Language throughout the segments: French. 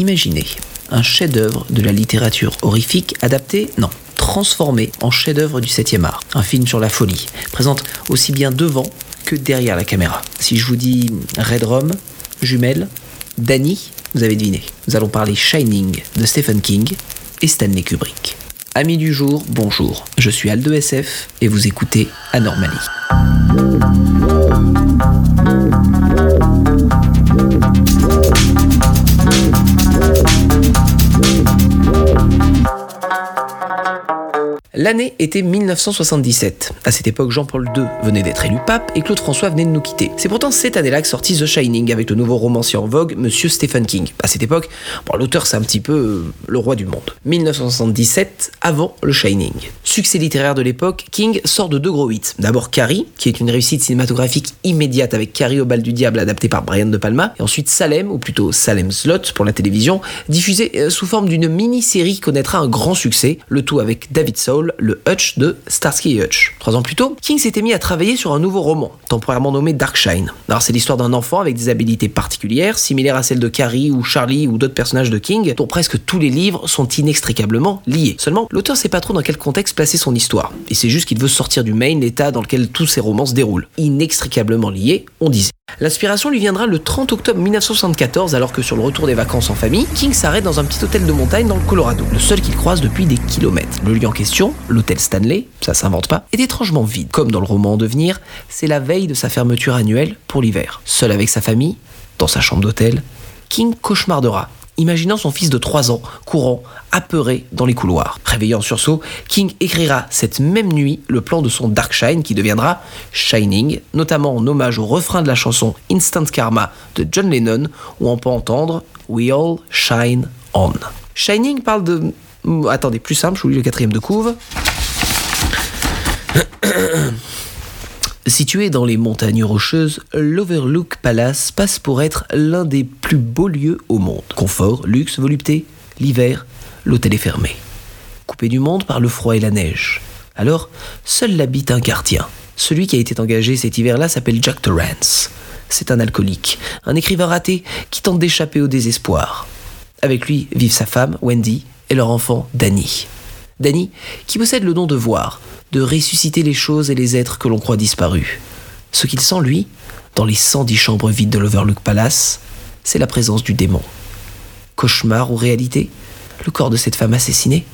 Imaginez un chef-d'œuvre de la littérature horrifique adapté, non, transformé en chef-d'œuvre du 7e art. Un film sur la folie, présente aussi bien devant que derrière la caméra. Si je vous dis Red Rum, Jumelle, Danny, vous avez deviné. Nous allons parler Shining de Stephen King et Stanley Kubrick. Amis du jour, bonjour. Je suis Aldo SF et vous écoutez Anormally. L'année était 1977. À cette époque, Jean-Paul II venait d'être élu pape et Claude François venait de nous quitter. C'est pourtant cette année-là que sortit The Shining avec le nouveau romancier en vogue, Monsieur Stephen King. À cette époque, l'auteur c'est un petit peu euh, le roi du monde. 1977, avant le Shining. Succès littéraire de l'époque, King sort de deux gros hits. D'abord Carrie, qui est une réussite cinématographique immédiate avec Carrie au bal du diable adapté par Brian De Palma, et ensuite Salem, ou plutôt Salem Slot pour la télévision, diffusé euh, sous forme d'une mini-série qui connaîtra un grand succès, le tout avec David Soul, le Hutch de Starsky et Hutch. Trois ans plus tôt, King s'était mis à travailler sur un nouveau roman, temporairement nommé Darkshine. Alors c'est l'histoire d'un enfant avec des habilités particulières, similaires à celles de Carrie ou Charlie ou d'autres personnages de King, dont presque tous les livres sont inextricablement liés. Seulement, l'auteur sait pas trop dans quel contexte placer son histoire. Et c'est juste qu'il veut sortir du Maine, l'état dans lequel tous ses romans se déroulent. Inextricablement liés, on disait. L'inspiration lui viendra le 30 octobre 1974 alors que sur le retour des vacances en famille, King s'arrête dans un petit hôtel de montagne dans le Colorado, le seul qu'il croise depuis des kilomètres. Le lieu en question, l'hôtel Stanley, ça s'invente pas, est étrangement vide. Comme dans le roman en devenir, c'est la veille de sa fermeture annuelle pour l'hiver. Seul avec sa famille, dans sa chambre d'hôtel, King cauchemardera imaginant son fils de 3 ans courant, apeuré dans les couloirs. Réveillé sursaut, King écrira cette même nuit le plan de son Dark Shine qui deviendra Shining, notamment en hommage au refrain de la chanson Instant Karma de John Lennon, où on peut entendre We All Shine On. Shining parle de... Attendez, plus simple, je vous lis le quatrième de couve. Situé dans les montagnes rocheuses, l'Overlook Palace passe pour être l'un des plus beaux lieux au monde. Confort, luxe, volupté, l'hiver, l'hôtel est fermé. Coupé du monde par le froid et la neige. Alors, seul l'habite un gardien. Celui qui a été engagé cet hiver-là s'appelle Jack Torrance. C'est un alcoolique, un écrivain raté qui tente d'échapper au désespoir. Avec lui vivent sa femme, Wendy, et leur enfant, Danny. Danny, qui possède le don de voir, de ressusciter les choses et les êtres que l'on croit disparus. Ce qu'il sent, lui, dans les 110 chambres vides de l'Overlook Palace, c'est la présence du démon. Cauchemar ou réalité Le corps de cette femme assassinée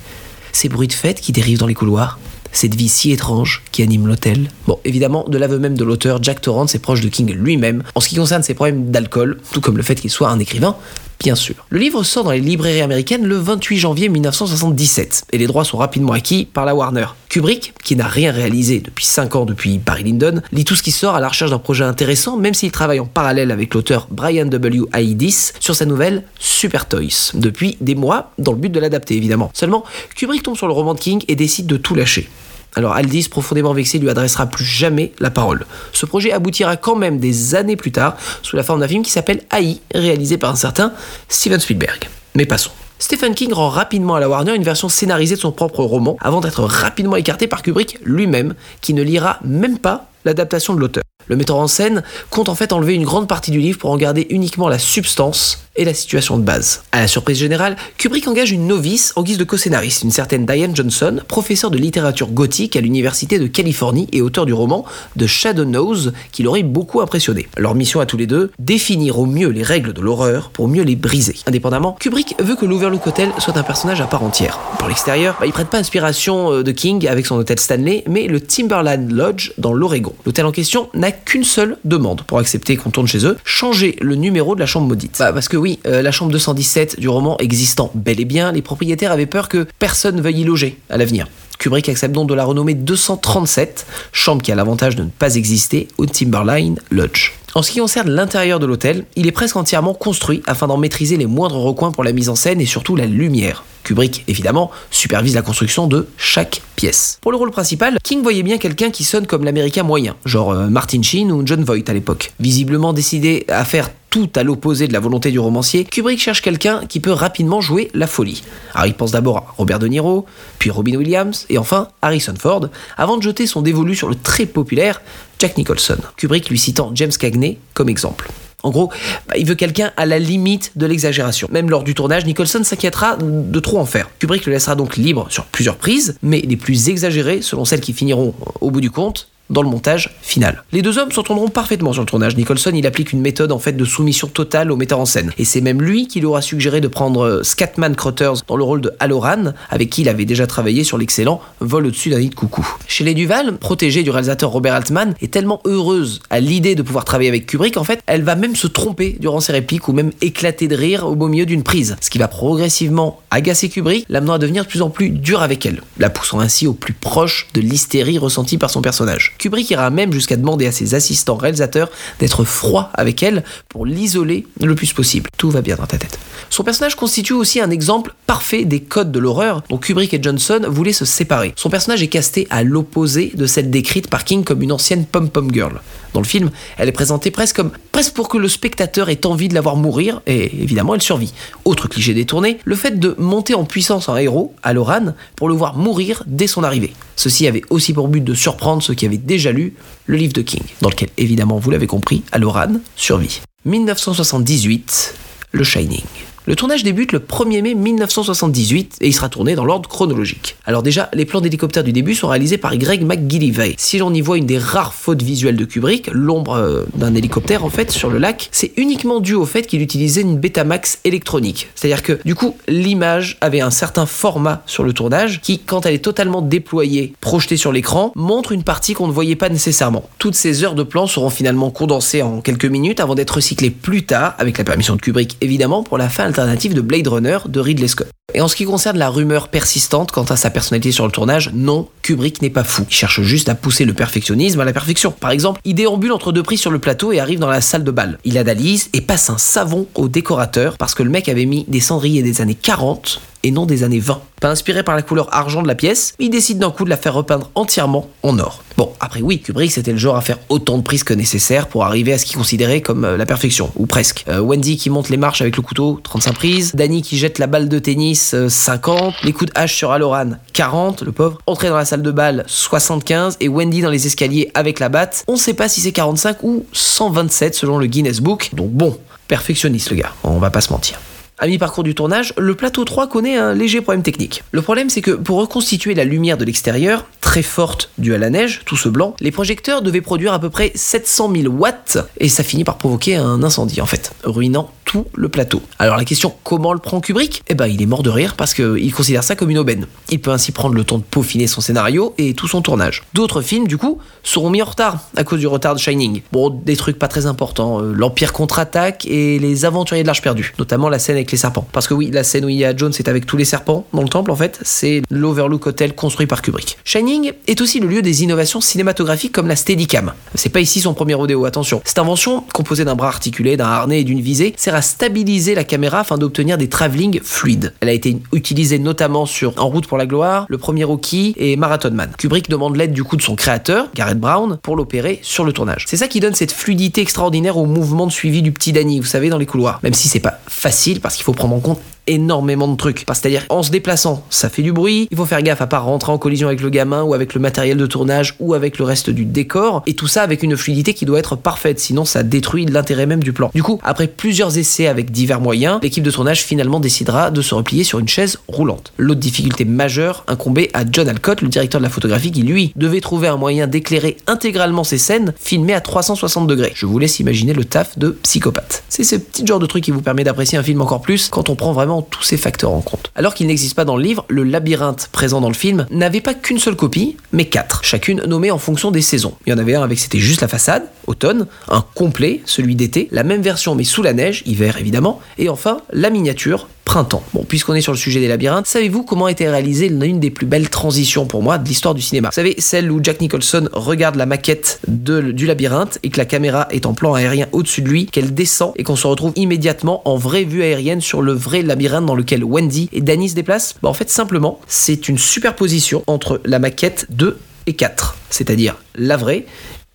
Ces bruits de fête qui dérivent dans les couloirs cette vie si étrange qui anime l'hôtel. Bon, évidemment, de l'aveu même de l'auteur, Jack Torrance est proche de King lui-même en ce qui concerne ses problèmes d'alcool, tout comme le fait qu'il soit un écrivain, bien sûr. Le livre sort dans les librairies américaines le 28 janvier 1977 et les droits sont rapidement acquis par la Warner. Kubrick, qui n'a rien réalisé depuis 5 ans depuis Barry Lyndon, lit tout ce qui sort à la recherche d'un projet intéressant, même s'il travaille en parallèle avec l'auteur Brian W. Aidis sur sa nouvelle Super Toys, depuis des mois, dans le but de l'adapter évidemment. Seulement, Kubrick tombe sur le roman de King et décide de tout lâcher. Alors Aldis, profondément vexé, lui adressera plus jamais la parole. Ce projet aboutira quand même des années plus tard sous la forme d'un film qui s'appelle AI, réalisé par un certain Steven Spielberg. Mais passons. Stephen King rend rapidement à la Warner une version scénarisée de son propre roman, avant d'être rapidement écarté par Kubrick lui-même, qui ne lira même pas l'adaptation de l'auteur. Le metteur en scène compte en fait enlever une grande partie du livre pour en garder uniquement la substance et la situation de base. À la surprise générale, Kubrick engage une novice en guise de co-scénariste, une certaine Diane Johnson, professeure de littérature gothique à l'Université de Californie et auteur du roman The Shadow Knows, qui l'aurait beaucoup impressionné. Leur mission à tous les deux, définir au mieux les règles de l'horreur pour mieux les briser. Indépendamment, Kubrick veut que l'Overlook Hotel soit un personnage à part entière. Pour l'extérieur, bah, il prête pas inspiration euh, de King avec son hôtel Stanley, mais le Timberland Lodge dans l'Oregon. L'hôtel en question n'a qu'une seule demande pour accepter qu'on tourne chez eux, changer le numéro de la chambre maudite. Bah, parce que oui, euh, la chambre 217 du roman existant bel et bien, les propriétaires avaient peur que personne veuille y loger à l'avenir. Kubrick accepte donc de la renommer 237, chambre qui a l'avantage de ne pas exister au Timberline Lodge. En ce qui concerne l'intérieur de l'hôtel, il est presque entièrement construit afin d'en maîtriser les moindres recoins pour la mise en scène et surtout la lumière. Kubrick, évidemment, supervise la construction de chaque pièce. Pour le rôle principal, King voyait bien quelqu'un qui sonne comme l'américain moyen, genre euh, Martin Sheen ou John Voight à l'époque. Visiblement décidé à faire tout à l'opposé de la volonté du romancier, Kubrick cherche quelqu'un qui peut rapidement jouer la folie. Alors il pense d'abord à Robert De Niro, puis Robin Williams, et enfin Harrison Ford, avant de jeter son dévolu sur le très populaire Jack Nicholson. Kubrick lui citant James Cagney comme exemple. En gros, bah, il veut quelqu'un à la limite de l'exagération. Même lors du tournage, Nicholson s'inquiétera de trop en faire. Kubrick le laissera donc libre sur plusieurs prises, mais les plus exagérées, selon celles qui finiront au bout du compte, dans le montage final. Les deux hommes s'entendront parfaitement sur le tournage. Nicholson, il applique une méthode en fait de soumission totale au metteur en scène. Et c'est même lui qui lui aura suggéré de prendre euh, Scatman Crothers dans le rôle de Halloran, avec qui il avait déjà travaillé sur l'excellent Vol au-dessus d'un nid de coucou. Chez les Duval, protégée du réalisateur Robert Altman, est tellement heureuse à l'idée de pouvoir travailler avec Kubrick, en fait, elle va même se tromper durant ses répliques ou même éclater de rire au beau milieu d'une prise. Ce qui va progressivement agacer Kubrick, l'amenant à devenir de plus en plus dur avec elle, la poussant ainsi au plus proche de l'hystérie ressentie par son personnage. Kubrick ira même jusqu'à demander à ses assistants réalisateurs d'être froid avec elle pour l'isoler le plus possible. Tout va bien dans ta tête. Son personnage constitue aussi un exemple parfait des codes de l'horreur dont Kubrick et Johnson voulaient se séparer. Son personnage est casté à l'opposé de celle décrite par King comme une ancienne pom-pom girl. Dans le film, elle est présentée presque comme presque pour que le spectateur ait envie de la voir mourir, et évidemment elle survit. Autre cliché détourné, le fait de monter en puissance en héros, à Loran, pour le voir mourir dès son arrivée. Ceci avait aussi pour but de surprendre ceux qui avaient déjà lu le livre de King, dans lequel évidemment vous l'avez compris, Loran survit. 1978, Le Shining. Le tournage débute le 1er mai 1978 et il sera tourné dans l'ordre chronologique. Alors déjà, les plans d'hélicoptère du début sont réalisés par Greg McGillivray. Si l'on y voit une des rares fautes visuelles de Kubrick, l'ombre euh, d'un hélicoptère en fait sur le lac, c'est uniquement dû au fait qu'il utilisait une Betamax électronique. C'est-à-dire que du coup, l'image avait un certain format sur le tournage qui, quand elle est totalement déployée, projetée sur l'écran, montre une partie qu'on ne voyait pas nécessairement. Toutes ces heures de plans seront finalement condensées en quelques minutes avant d'être recyclées plus tard, avec la permission de Kubrick évidemment, pour la fin alternative de Blade Runner de Ridley Scott. Et en ce qui concerne la rumeur persistante quant à sa personnalité sur le tournage, non, Kubrick n'est pas fou. Il cherche juste à pousser le perfectionnisme à la perfection. Par exemple, il déambule entre deux prises sur le plateau et arrive dans la salle de bal. Il analyse et passe un savon au décorateur parce que le mec avait mis des cendriers des années 40 et non des années 20. Pas inspiré par la couleur argent de la pièce, il décide d'un coup de la faire repeindre entièrement en or. Bon, après oui, Kubrick c'était le genre à faire autant de prises que nécessaire pour arriver à ce qu'il considérait comme euh, la perfection, ou presque. Euh, Wendy qui monte les marches avec le couteau, 35 prises. Danny qui jette la balle de tennis, 50. Euh, les coups de hache sur Aloran, 40, le pauvre. Entrée dans la salle de bal, 75. Et Wendy dans les escaliers avec la batte. On sait pas si c'est 45 ou 127 selon le Guinness Book. Donc bon, perfectionniste le gars, on va pas se mentir. À mi-parcours du tournage, le plateau 3 connaît un léger problème technique. Le problème, c'est que pour reconstituer la lumière de l'extérieur, très forte due à la neige, tout ce blanc, les projecteurs devaient produire à peu près 700 000 watts et ça finit par provoquer un incendie en fait, ruinant tout le plateau. Alors la question, comment le prend Kubrick? Eh ben il est mort de rire parce qu'il considère ça comme une aubaine. Il peut ainsi prendre le temps de peaufiner son scénario et tout son tournage. D'autres films, du coup, seront mis en retard à cause du retard de Shining. Bon, des trucs pas très importants, euh, l'Empire contre-attaque et les Aventuriers de l'Arche perdue, notamment la scène avec les serpents. Parce que oui, la scène où il y a Jones est avec tous les serpents dans le temple en fait, c'est l'Overlook Hotel construit par Kubrick. Shining est aussi le lieu des innovations cinématographiques comme la Steadicam. C'est pas ici son premier rodéo, attention. Cette invention, composée d'un bras articulé, d'un harnais et d'une visée, sert à stabiliser la caméra afin d'obtenir des travelling fluides. Elle a été utilisée notamment sur En route pour la gloire, Le premier Rocky et Marathon Man. Kubrick demande l'aide du coup de son créateur, Gareth Brown, pour l'opérer sur le tournage. C'est ça qui donne cette fluidité extraordinaire au mouvement de suivi du petit Danny, vous savez, dans les couloirs. Même si c'est pas facile parce qu'il faut prendre en compte énormément de trucs. C'est-à-dire, en se déplaçant, ça fait du bruit. Il faut faire gaffe à pas rentrer en collision avec le gamin ou avec le matériel de tournage ou avec le reste du décor. Et tout ça avec une fluidité qui doit être parfaite, sinon ça détruit l'intérêt même du plan. Du coup, après plusieurs essais avec divers moyens, l'équipe de tournage finalement décidera de se replier sur une chaise roulante. L'autre difficulté majeure incombait à John Alcott, le directeur de la photographie, qui lui devait trouver un moyen d'éclairer intégralement ses scènes filmées à 360 degrés. Je vous laisse imaginer le taf de psychopathe. C'est ce petit genre de truc qui vous permet d'apprécier un film encore plus quand on prend vraiment tous ces facteurs en compte. Alors qu'il n'existe pas dans le livre, le labyrinthe présent dans le film n'avait pas qu'une seule copie, mais quatre, chacune nommée en fonction des saisons. Il y en avait un avec c'était juste la façade, automne, un complet, celui d'été, la même version mais sous la neige, hiver évidemment, et enfin la miniature, printemps. Bon, puisqu'on est sur le sujet des labyrinthes, savez-vous comment a été réalisée l'une des plus belles transitions pour moi de l'histoire du cinéma? Vous savez, celle où Jack Nicholson regarde la maquette du labyrinthe et que la caméra est en plan aérien au-dessus de lui, qu'elle descend et qu'on se retrouve immédiatement en vraie vue aérienne sur le vrai labyrinthe dans lequel Wendy et Danny se déplacent? Bah, En fait, simplement, c'est une superposition entre la maquette 2 et 4, c'est-à-dire la vraie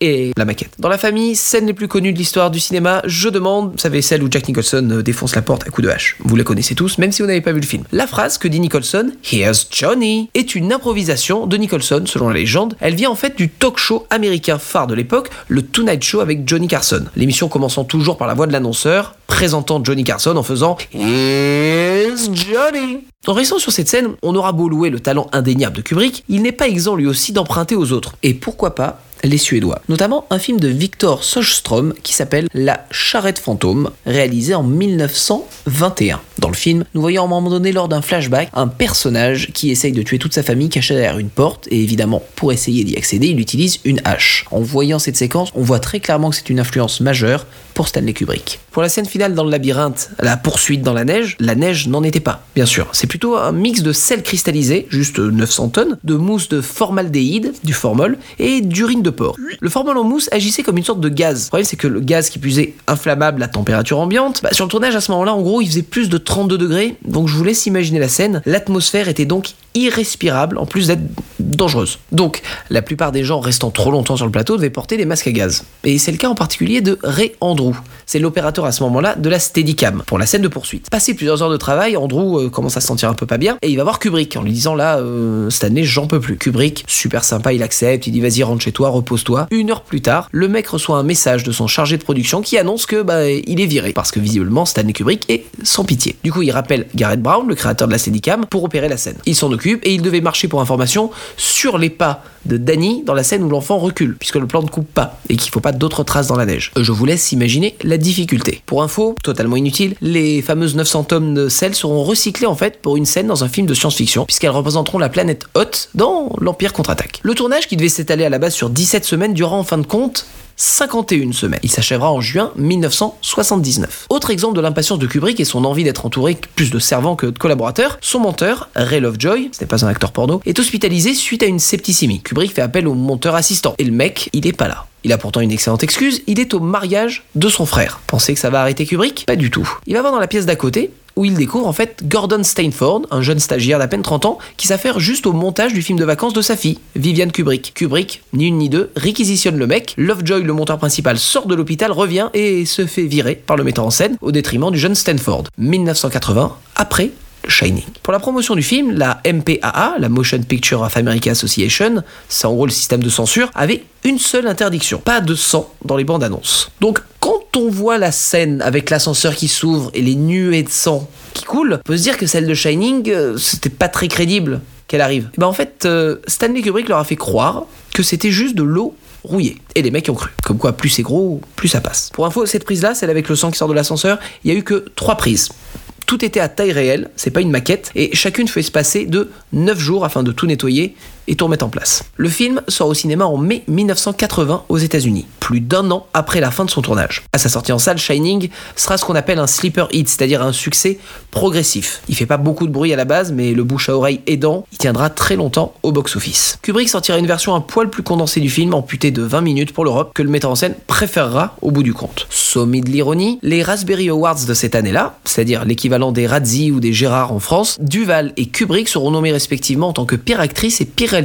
et la maquette. Dans la famille, scène les plus connues de l'histoire du cinéma, je demande, vous savez, celle où Jack Nicholson euh, défonce la porte à coups de hache. Vous la connaissez tous, même si vous n'avez pas vu le film. La phrase que dit Nicholson, Here's Johnny, est une improvisation de Nicholson, selon la légende. Elle vient en fait du talk show américain phare de l'époque, le Tonight Show avec Johnny Carson. L'émission commençant toujours par la voix de l'annonceur, présentant Johnny Carson en faisant Here's Johnny. En restant sur cette scène, on aura beau louer le talent indéniable de Kubrick, il n'est pas exempt lui aussi d'emprunter aux autres. Et pourquoi pas les Suédois. Notamment un film de Victor Sjöström qui s'appelle La charrette fantôme, réalisé en 1921. Dans le film, nous voyons à un moment donné lors d'un flashback un personnage qui essaye de tuer toute sa famille cachée derrière une porte et évidemment pour essayer d'y accéder il utilise une hache. En voyant cette séquence, on voit très clairement que c'est une influence majeure pour Stanley Kubrick. Pour la scène finale dans le labyrinthe, la poursuite dans la neige, la neige n'en était pas, bien sûr. C'est plutôt un mix de sel cristallisé, juste 900 tonnes, de mousse de formaldéhyde, du formol, et d'urine de porc. Le formol en mousse agissait comme une sorte de gaz. Le problème c'est que le gaz qui puisait inflammable à température ambiante, bah, sur le tournage à ce moment-là, en gros, il faisait plus de 32 degrés, donc je vous laisse imaginer la scène. L'atmosphère était donc irrespirable, en plus d'être dangereuse. Donc, la plupart des gens restant trop longtemps sur le plateau devaient porter des masques à gaz. Et c'est le cas en particulier de Ray Andrew. C'est l'opérateur à ce moment-là de la Steadicam pour la scène de poursuite. Passé plusieurs heures de travail, Andrew euh, commence à se sentir un peu pas bien et il va voir Kubrick en lui disant là, euh, cette année j'en peux plus. Kubrick, super sympa, il accepte, il dit vas-y rentre chez toi, repose-toi. Une heure plus tard, le mec reçoit un message de son chargé de production qui annonce que bah il est viré parce que visiblement Stanley Kubrick est sans pitié. Du coup, il rappelle Garrett Brown, le créateur de la Steadicam, pour opérer la scène. Il s'en occupe et il devait marcher pour information sur les pas de Danny dans la scène où l'enfant recule, puisque le plan ne coupe pas et qu'il faut pas d'autres traces dans la neige. Je vous laisse imaginer la difficulté. Pour info, totalement inutile, les fameuses 900 tomes de sel seront recyclés en fait pour une scène dans un film de science-fiction, puisqu'elles représenteront la planète Hoth dans l'Empire contre-attaque. Le tournage, qui devait s'étaler à la base sur 17 semaines, durera en fin de compte 51 semaines. Il s'achèvera en juin 1979. Autre exemple de l'impatience de Kubrick et son envie d'être entouré plus de servants que de collaborateurs, son monteur, Ray Lovejoy, ce n'est pas un acteur porno, est hospitalisé suite à une septicémie. Kubrick fait appel au monteur assistant et le mec, il est pas là. Il a pourtant une excellente excuse, il est au mariage de son frère. Pensez que ça va arrêter Kubrick? Pas du tout. Il va voir dans la pièce d'à côté où il découvre en fait Gordon Stainford, un jeune stagiaire d'à peine 30 ans, qui s'affaire juste au montage du film de vacances de sa fille, Viviane Kubrick. Kubrick, ni une ni deux, réquisitionne le mec, Lovejoy, le monteur principal, sort de l'hôpital, revient et se fait virer par le metteur en scène au détriment du jeune Stanford. 1980, après Shining. Pour la promotion du film, la MPAA, la Motion Picture of America Association, c'est en gros le système de censure, avait une seule interdiction, pas de sang dans les bandes annonces. On voit la scène avec l'ascenseur qui s'ouvre et les nuées de sang qui coulent, on peut se dire que celle de Shining, euh, c'était pas très crédible qu'elle arrive. Et ben en fait, euh, Stanley Kubrick leur a fait croire que c'était juste de l'eau rouillée. Et les mecs ont cru. Comme quoi, plus c'est gros, plus ça passe. Pour info, cette prise-là, celle avec le sang qui sort de l'ascenseur, il y a eu que trois prises tout était à taille réelle, c'est pas une maquette, et chacune fait se passer de 9 jours afin de tout nettoyer et tout remettre en place. Le film sort au cinéma en mai 1980 aux États-Unis, plus d'un an après la fin de son tournage. À sa sortie en salle, Shining sera ce qu'on appelle un sleeper hit, c'est-à-dire un succès progressif. Il fait pas beaucoup de bruit à la base, mais le bouche à oreille aidant, il tiendra très longtemps au box-office. Kubrick sortira une version un poil plus condensée du film, amputée de 20 minutes pour l'Europe, que le metteur en scène préférera au bout du compte. Sommet de l'ironie, les Raspberry Awards de cette année-là, c'est-à-dire l'équivalent des Razzie ou des Gérard en France, Duval et Kubrick seront nommés respectivement en tant que pire actrice et pire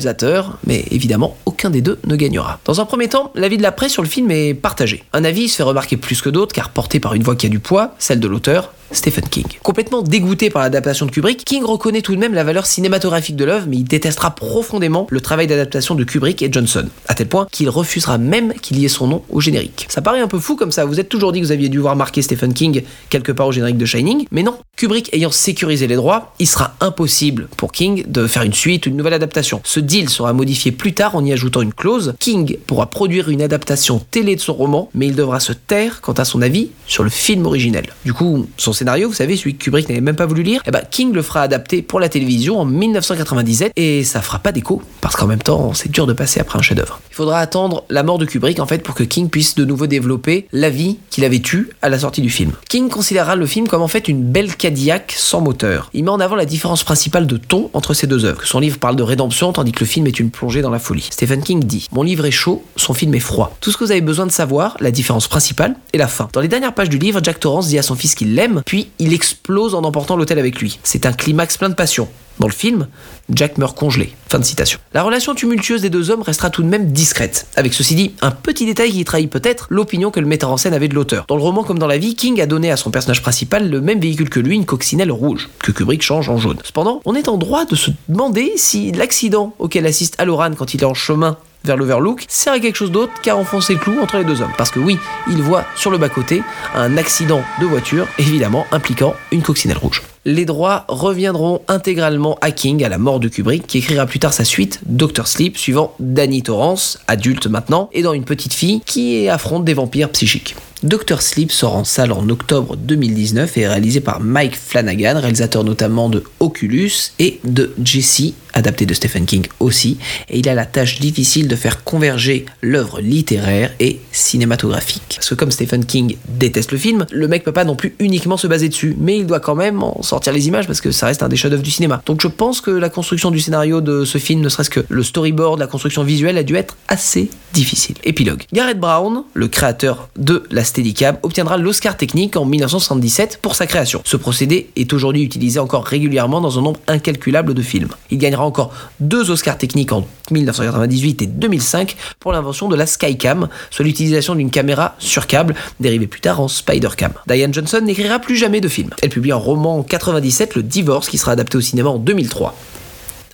mais évidemment, aucun des deux ne gagnera. Dans un premier temps, l'avis de la presse sur le film est partagé. Un avis se fait remarquer plus que d'autres, car porté par une voix qui a du poids, celle de l'auteur, Stephen King. Complètement dégoûté par l'adaptation de Kubrick, King reconnaît tout de même la valeur cinématographique de l'œuvre, mais il détestera profondément le travail d'adaptation de Kubrick et Johnson, à tel point qu'il refusera même qu'il y ait son nom au générique. Ça paraît un peu fou comme ça, vous êtes toujours dit que vous aviez dû voir marquer Stephen King quelque part au générique de Shining, mais non, Kubrick ayant sécurisé les droits, il sera impossible pour King de faire une suite ou une nouvelle adaptation. Ce deal sera modifié plus tard en y ajoutant une clause. King pourra produire une adaptation télé de son roman, mais il devra se taire quant à son avis sur le film originel. Du coup, son scénario, vous savez, celui que Kubrick n'avait même pas voulu lire, eh ben King le fera adapter pour la télévision en 1997 et ça fera pas d'écho parce qu'en même temps, c'est dur de passer après un chef-d'œuvre. Il faudra attendre la mort de Kubrick en fait pour que King puisse de nouveau développer la vie qu'il avait eue à la sortie du film. King considérera le film comme en fait une belle Cadillac sans moteur. Il met en avant la différence principale de ton entre ces deux œuvres. Son livre parle de rédemption tandis que le film est une plongée dans la folie. Stephen King dit Mon livre est chaud, son film est froid. Tout ce que vous avez besoin de savoir, la différence principale est la fin. Dans les dernières pages du livre, Jack Torrance dit à son fils qu'il l'aime, puis il explose en emportant l'hôtel avec lui. C'est un climax plein de passion. Dans le film, Jack meurt congelé. Fin de citation. La relation tumultueuse des deux hommes restera tout de même discrète. Avec ceci dit, un petit détail qui trahit peut-être l'opinion que le metteur en scène avait de l'auteur. Dans le roman comme dans la vie, King a donné à son personnage principal le même véhicule que lui, une coccinelle rouge, que Kubrick change en jaune. Cependant, on est en droit de se demander si l'accident auquel assiste Aloran quand il est en chemin vers l'Overlook sert à quelque chose d'autre qu'à enfoncer le clou entre les deux hommes. Parce que oui, il voit sur le bas-côté un accident de voiture, évidemment impliquant une coccinelle rouge. Les droits reviendront intégralement à King à la mort de Kubrick, qui écrira plus tard sa suite, Doctor Sleep, suivant Danny Torrance, adulte maintenant, et dans une petite fille qui affronte des vampires psychiques. Doctor Sleep sort en salle en octobre 2019 et est réalisé par Mike Flanagan, réalisateur notamment de Oculus et de Jesse, adapté de Stephen King aussi, et il a la tâche difficile de faire converger l'œuvre littéraire et cinématographique. Parce que comme Stephen King déteste le film, le mec peut pas non plus uniquement se baser dessus, mais il doit quand même en sortir les images parce que ça reste un des chefs-d'œuvre du cinéma. Donc je pense que la construction du scénario de ce film, ne serait-ce que le storyboard, la construction visuelle, a dû être assez difficile. Épilogue. Garrett Brown, le créateur de la Steadicam, obtiendra l'Oscar technique en 1977 pour sa création. Ce procédé est aujourd'hui utilisé encore régulièrement dans un nombre incalculable de films. Il gagnera encore deux Oscars techniques en 1998 et 2005 pour l'invention de la Skycam, soit l'utilisation d'une caméra sur câble, dérivée plus tard en Spidercam. Diane Johnson n'écrira plus jamais de film. Elle publie un roman en 97, Le Divorce, qui sera adapté au cinéma en 2003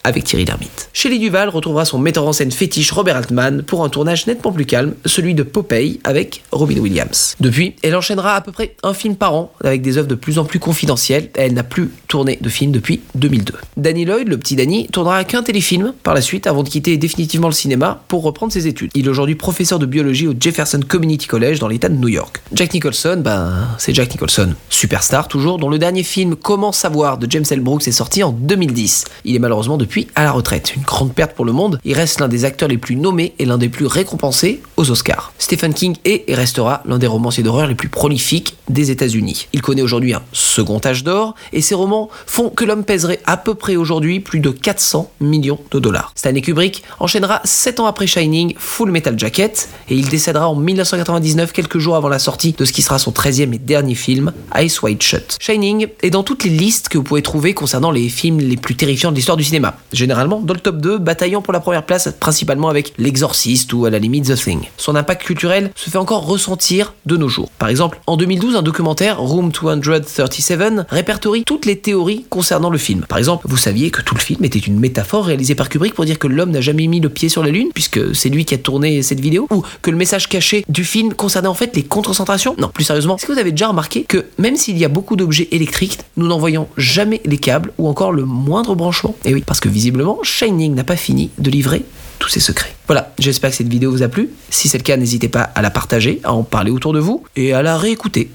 avec Thierry Lhermitte. Shelley Duval retrouvera son metteur en scène fétiche Robert Altman pour un tournage nettement plus calme, celui de Popeye avec Robin Williams. Depuis, elle enchaînera à peu près un film par an avec des œuvres de plus en plus confidentielles. Elle n'a plus tourné de film depuis 2002. Danny Lloyd, le petit Danny, tournera qu'un téléfilm par la suite avant de quitter définitivement le cinéma pour reprendre ses études. Il est aujourd'hui professeur de biologie au Jefferson Community College dans l'état de New York. Jack Nicholson, ben c'est Jack Nicholson, superstar toujours, dont le dernier film Comment savoir de James L. Brooks est sorti en 2010. Il est malheureusement depuis à la retraite. Une grande perte pour le monde. Il reste l'un des acteurs les plus nommés et l'un des plus récompensés aux Oscars. Stephen King est et restera l'un des romanciers d'horreur les plus prolifiques des États-Unis. Il connaît aujourd'hui un second âge d'or et ses romans font que l'homme pèserait à peu près aujourd'hui plus de 400 millions de dollars. Stanley Kubrick enchaînera 7 ans après Shining Full Metal Jacket et il décédera en 1999 quelques jours avant la sortie de ce qui sera son 13e et dernier film, Ice White Shut. Shining est dans toutes les listes que vous pouvez trouver concernant les films les plus terrifiants de l'histoire du cinéma généralement dans le top 2, bataillant pour la première place principalement avec L'Exorciste ou à la limite The Thing. Son impact culturel se fait encore ressentir de nos jours. Par exemple, en 2012, un documentaire, Room 237, répertorie toutes les théories concernant le film. Par exemple, vous saviez que tout le film était une métaphore réalisée par Kubrick pour dire que l'homme n'a jamais mis le pied sur la Lune, puisque c'est lui qui a tourné cette vidéo, ou que le message caché du film concernait en fait les concentrations Non, plus sérieusement, est-ce que vous avez déjà remarqué que même s'il y a beaucoup d'objets électriques, nous n'en voyons jamais les câbles ou encore le moindre branchement? Et oui, parce que visiblement, Shining n'a pas fini de livrer tous ses secrets. Voilà, j'espère que cette vidéo vous a plu. Si c'est le cas, n'hésitez pas à la partager, à en parler autour de vous et à la réécouter.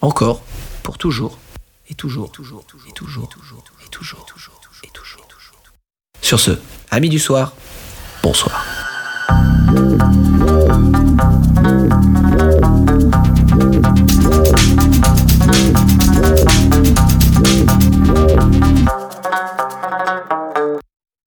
Encore, pour toujours, et toujours, toujours, toujours, et toujours, et toujours, et toujours, et toujours. Sur ce, amis du soir, bonsoir.